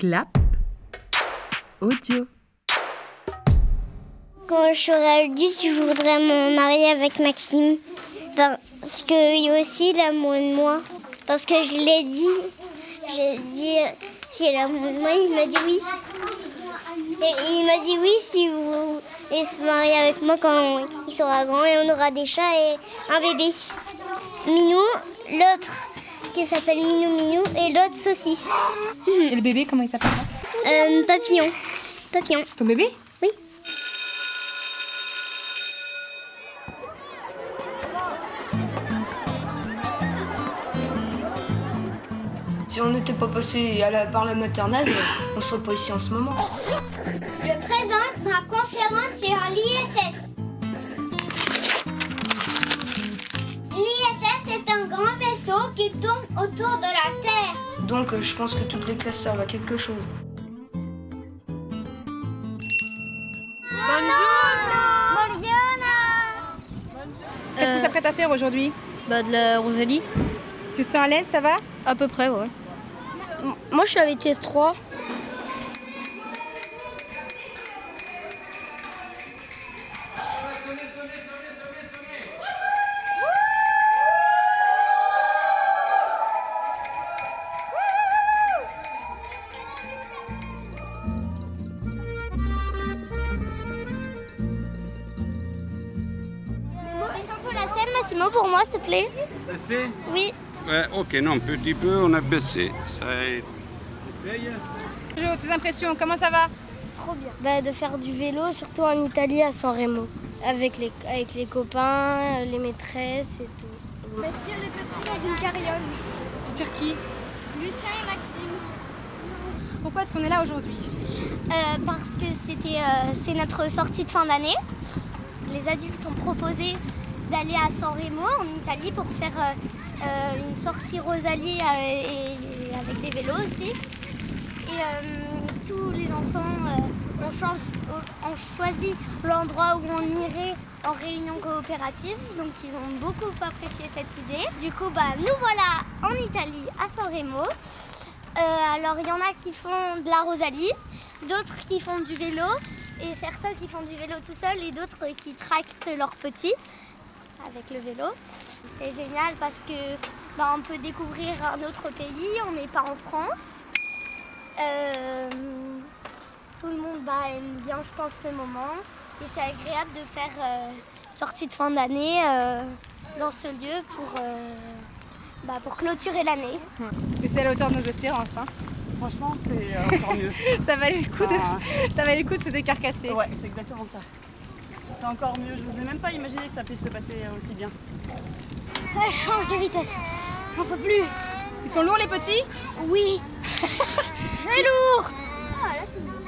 Clap audio. Quand je serai adulte, je voudrais me marier avec Maxime. Parce que aussi, il amoureux de moi. Parce que je l'ai dit. J'ai dit si il amoureux de moi, il m'a dit oui. Et il m'a dit oui si vous voulez se marier avec moi quand il sera grand et on aura des chats et un bébé. Minou, l'autre qui s'appelle Minou Minou et l'autre saucisse. Et le bébé, comment il s'appelle Euh, papillon. Papillon. Ton bébé Oui. Si on n'était pas passé à la- par la maternelle, on serait pas ici en ce moment. Je présente ma conférence sur l'ISS. L'ISS est un grand vaisseau qui tourne autour de la Terre. Donc euh, je pense que toutes les classes servent à quelque chose. Bonjour Qu'est-ce que ça prête à faire aujourd'hui Bah de la Rosalie Tu te sens à l'aise, ça va? À peu près, ouais. Moi, je suis avec TS3. Oui. Ouais, ok, non, un petit peu, on a baissé. Ça est- Jo, tes impressions, comment ça va? Trop bien. Bah, de faire du vélo, surtout en Italie, à San Remo. Avec les, avec les copains, les maîtresses et tout. Monsieur le petit dans une carriole. Tu tires qui? Lucien et Maxime. Pourquoi est-ce qu'on est là aujourd'hui? Euh, parce que c'était, euh, c'est notre sortie de fin d'année. Les adultes ont proposé d'aller à San Remo en Italie pour faire euh, euh, une sortie Rosalie euh, avec des vélos aussi. Et tous les enfants ont, change- l'endroit où on irait en réunion coopérative. Donc ils ont beaucoup apprécié cette idée. Du coup, bah, nous voilà en Italie à San Remo. Euh, alors il y en a qui font de la Rosalie, d'autres qui font du vélo et certains qui font du vélo tout seul et d'autres qui tractent leurs petits avec le vélo. C'est génial parce que bah, on peut découvrir un autre pays, on n'est pas en France. Euh, tout le monde bah, aime bien, je pense, ce moment et c'est agréable de faire euh, sortie de fin d'année euh, dans ce lieu pour, euh, bah, pour clôturer l'année. Et c'est à la hauteur de nos espérances. Hein. Franchement, c'est encore mieux. Ça valait le coup de, Ah. ça valait le coup de se décarcasser. Ouais, c'est exactement ça. C'est encore mieux. Je n'osais même pas imaginer que ça puisse se passer aussi bien. Ouais, change de vitesse. J'en peux plus. Ils sont lourds les petits? Oui. Très lourd. Briano,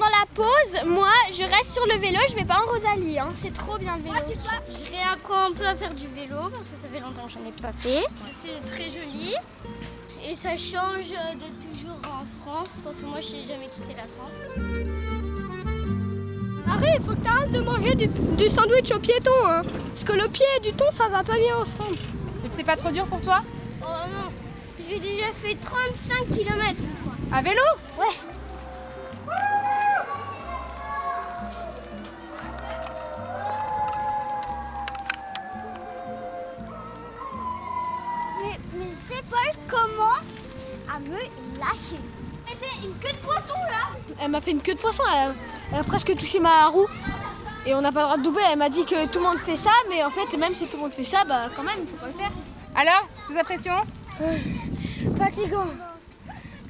Pendant la pause, moi, je reste sur le vélo, je vais pas en Rosalie. Hein. C'est trop bien le vélo. Je réapprends un peu à faire du vélo parce que ça fait longtemps que j'en ai pas fait. C'est très joli et ça change d'être toujours en France parce que moi, je n'ai jamais quitté la France. Arrête, il faut que tu arrêtes de manger du, du sandwich au piéton. Hein. Parce que le pied et du thon, ça va pas bien ensemble. Et C'est pas trop dur pour toi? Oh non, j'ai déjà fait 35 km une fois. À vélo? Ouais. Lâcher. C'était une queue de poisson là. Elle m'a fait une queue de poisson, elle, elle a presque touché ma roue. Et on n'a pas le droit de doubler. Elle m'a dit que tout le monde fait ça, mais en fait, même si tout le monde fait ça, bah quand même, il faut pas le faire. Alors, tes impressions Fatigant.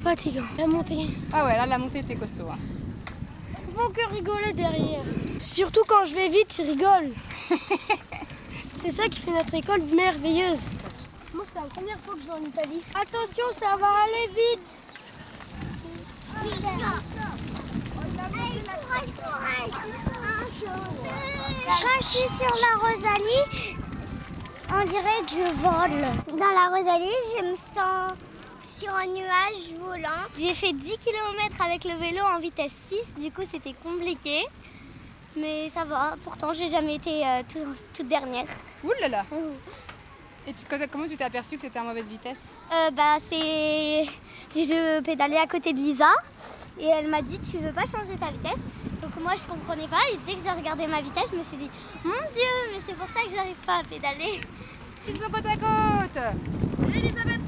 Fatigant. La montée. Ah ouais, là la montée était costaud. hein. Faut que rigoler derrière. Surtout quand je vais vite, ils rigolent. c'est ça qui fait notre école merveilleuse. Moi, c'est la première fois que je vais en Italie. Attention, ça va aller vite. Quand je suis sur la Rosalie, on dirait que je vole. Dans la Rosalie, je me sens sur un nuage volant. J'ai fait 10 km avec le vélo en vitesse 6, du coup c'était compliqué. Mais ça va, pourtant j'ai jamais été euh, tout- toute dernière. Ouh là là Et tu- comment tu t'es aperçu que c'était à mauvaise vitesse Euh, bah c'est. Je pédalais à côté de Lisa et elle m'a dit tu veux pas changer ta vitesse? Donc moi je comprenais pas et dès que j'ai regardé ma vitesse je me suis dit mon dieu mais c'est pour ça que j'arrive pas à pédaler. Ils sont côte à côte Elisabeth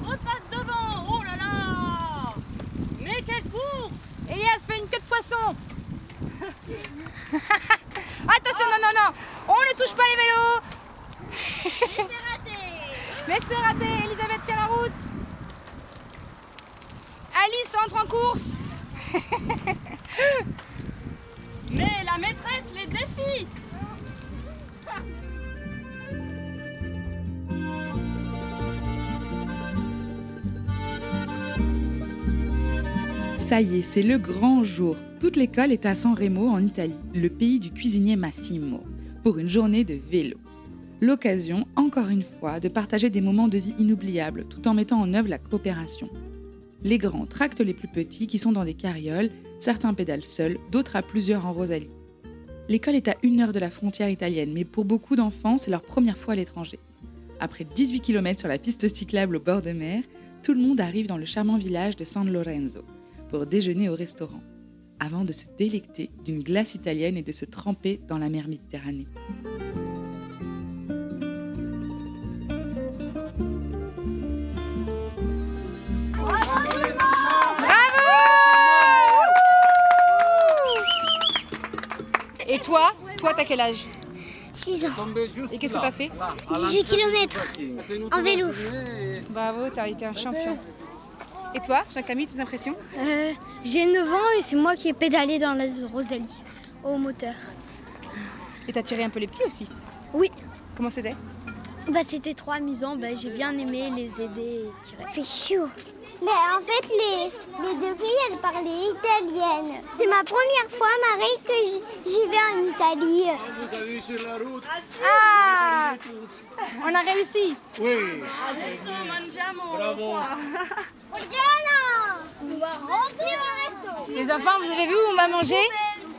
Ça y est, c'est le grand jour. Toute l'école est à San Remo en Italie, le pays du cuisinier Massimo, pour une journée de vélo. L'occasion, encore une fois, de partager des moments de vie inoubliables tout en mettant en œuvre la coopération. Les grands tractent les plus petits qui sont dans des carrioles, certains pédalent seuls, d'autres à plusieurs en Rosalie. L'école est à une heure de la frontière italienne, mais pour beaucoup d'enfants, c'est leur première fois à l'étranger. Après 18 km sur la piste cyclable au bord de mer, tout le monde arrive dans le charmant village de San Lorenzo pour déjeuner au restaurant, avant de se délecter d'une glace italienne et de se tremper dans la mer Méditerranée. Et toi Toi, t'as quel âge? 6 ans, Et qu'est-ce que t'as fait? 18 km en vélo. Bravo, t'as été un champion. Et toi, Jean-Camille, tes impressions Euh, J'ai 9 ans et c'est moi qui ai pédalé dans la Rosalie au moteur. Et t'as tiré un peu les petits aussi Oui. Comment c'était Bah, C'était trop amusant, bah, j'ai bien aimé les aider et tirer. fait chaud. Mais en fait, les, les deux filles, elles parlaient italienne. C'est ma première fois, Marie, que j'y- vais en Italie. Ah! On a réussi. Adesso mangiamo On va remplir le resto. Les enfants, vous avez vu où on va manger?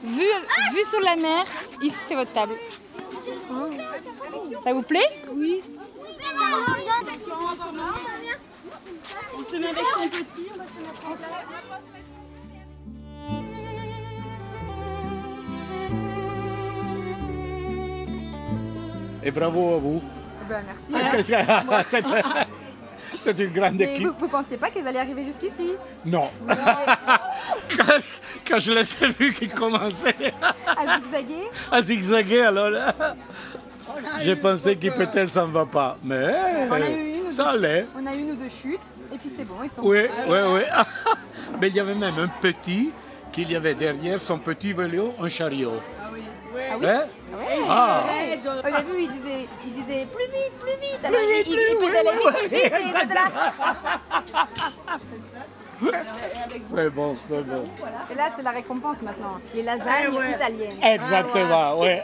Vu, vu sur la mer, ici c'est votre table. Ça vous plaît? On se met avec son petit, on va se mettre en place. Et bravo à vous. Ben merci. C'est c'est une grande Mais équipe. vous, vous pensiez pas qu'ils allaient arriver jusqu'ici? Non. quand, quand je les ai vus qu'ils commençaient À zigzaguer? À zigzaguer, alors j'ai pensé qu'il peut-être ça ne va pas. Mais On a eu une ou ça deux allait. On a eu une ou deux chutes, et puis c'est bon, ils sont. Oui, oui, oui. Mais il y avait même un petit qu'il y avait derrière son petit vélo, un chariot. Ah oui Hein? Ah. Au début, il disait, il disait plus vite, plus vite. Alors, il, il, il pédalait vite, vite, vite, était là. C'est bon, c'est bon. Et là, c'est la récompense maintenant. Les lasagnes italiennes. Exactement, oui.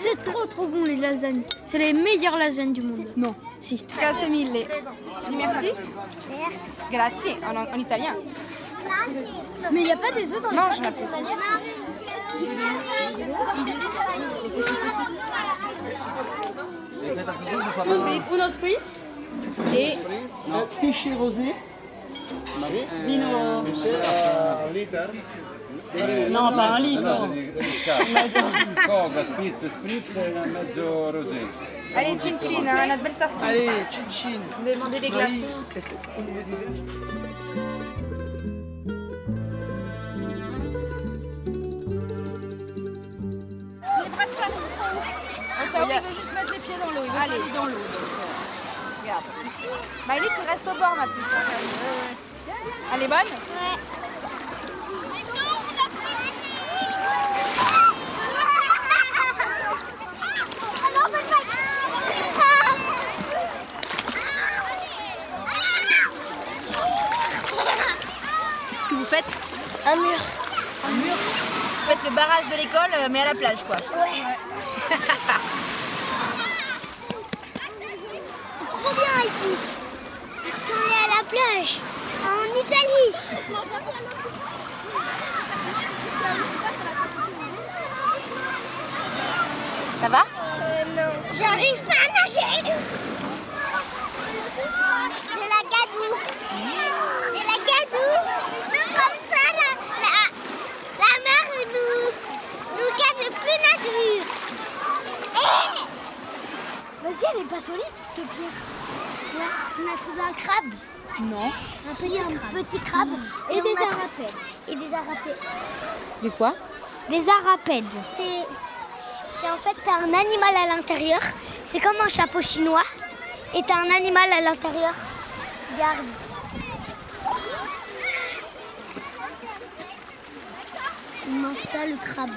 C'est trop trop bon les lasagnes. C'est les meilleures lasagnes du monde. Non. Si. Grazie mille. Tu dis merci Grazie, en, en italien. Mais il n'y a pas des œufs dans les la pâtes plus. Uno spritz Et Pisci rosé Vino No, pas un litre Coca, spritz, spritz e mezzo rosé. allez, chin chin, hein, notre belle sortie. Allez, chin chin. Demandez des glaçons Attends, il veut juste mettre les pieds dans l'eau, il veut Allez. dans l'eau. Euh, Regarde. Maëlie, tu restes au bord, ma puce. Elle est bonne Qu'est-ce que vous faites Un mur. Un mur Vous faites le barrage de l'école, euh, mais à la plage, quoi trop bien ici. Parce qu'on est à la plage, en Italie. Ça va? Euh, non. J'arrive pas à nager. De la gadoue. De la gadoue. Nous, comme ça, la, la, la mer nous, nous garde plus nature. Vas-y, elle est pas solide, cette pierre. Là, on a trouvé un crabe. Non. Un petit, un petit crabe. Et, des arapèdes. Et des arapèdes. Des quoi? Des arapèdes. C'est, c'est en fait, t'as un animal à l'intérieur. C'est comme un chapeau chinois. Et t'as un animal à l'intérieur. Regarde. Il mange ça, le crabe.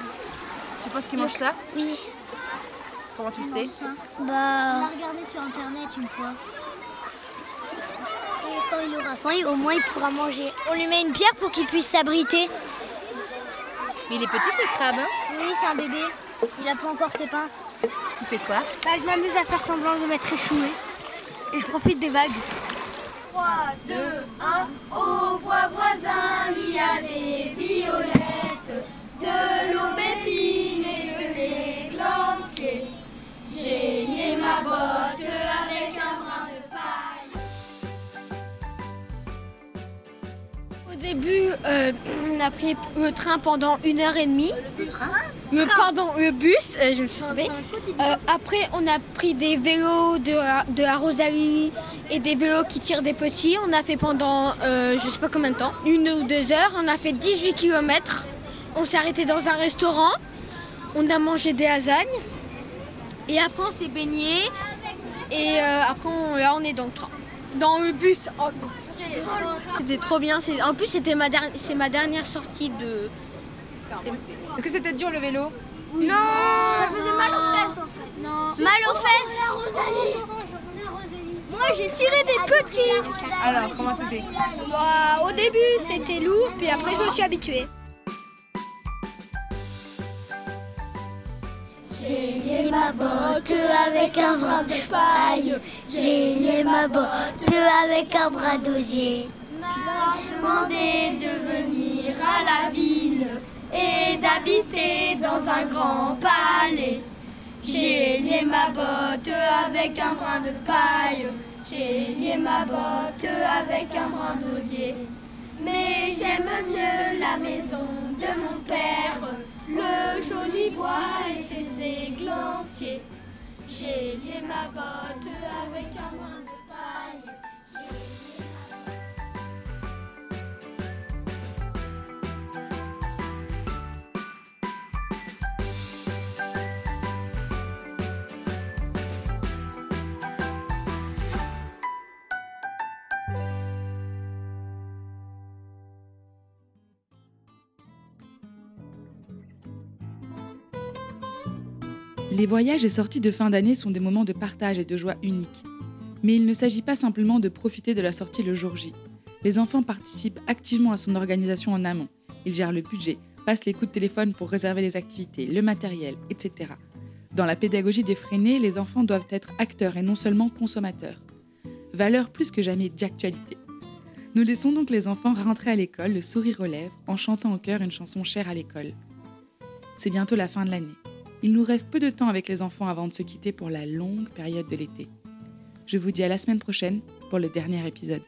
Tu penses qu'il mange ça? Oui. Comment tu sais Bah. On a regardé sur internet une fois. Et quand il aura faim, au moins il pourra manger. On lui met une pierre pour qu'il puisse s'abriter. Mais il est petit ce crabe. hein Oui, c'est un bébé. Il a pas encore ses pinces. Tu fais quoi Bah, je m'amuse à faire semblant de m'être échoué. Et je profite des vagues. 3, 2, le train pendant une heure et demie. Le train Pardon, le bus, euh, je me suis trompée. Euh, après, on a pris des vélos de, la- de la Rosalie et des vélos qui tirent des petits. On a fait pendant, euh, je sais pas combien de temps, une ou deux heures. On a fait 18 km. On s'est arrêté dans un restaurant. On a mangé des lasagnes. Et après, on s'est baigné. Et euh, après, on- là, on est dans le train. Dans le bus. Oh. C'était trop bien. En plus, c'était ma, c'est ma dernière sortie de. Est-ce que c'était dur le vélo? Non Ça faisait mal aux fesses en fait. Non. Mal aux fesses Moi j'ai tiré des petits Alors, comment c'était? Bah, au début, c'était lourd, puis après, je me suis habituée. Lié ma botte avec un brin de paille. J'ai lié ma botte avec un brin d'osier. M'a demandé de venir à la ville et d'habiter dans un grand palais. J'ai lié ma botte avec un brin de paille. J'ai lié ma botte avec un brin d'osier. Mais j'aime mieux la maison de mon père, le joli bois et ses églantiers. J'ai lié ma botte avec un brin de paille. Les voyages et sorties de fin d'année sont des moments de partage et de joie uniques. Mais il ne s'agit pas simplement de profiter de la sortie le jour J. Les enfants participent activement à son organisation en amont. Ils gèrent le budget, passent les coups de téléphone pour réserver les activités, le matériel, etc. Dans la pédagogie défrénée, les enfants doivent être acteurs et non seulement consommateurs. Valeur plus que jamais d'actualité. Nous laissons donc les enfants rentrer à l'école, le sourire aux lèvres, en chantant en chœur une chanson chère à l'école. C'est bientôt la fin de l'année. Il nous reste peu de temps avec les enfants avant de se quitter pour la longue période de l'été. Je vous dis à la semaine prochaine pour le dernier épisode.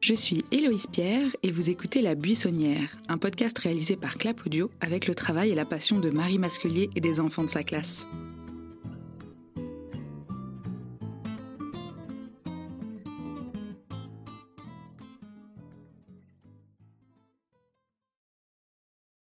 Je suis Héloïse Pierre et vous écoutez La Buissonnière, un podcast réalisé par Clap Audio avec le travail et la passion de Marie Masculier et des enfants de sa classe.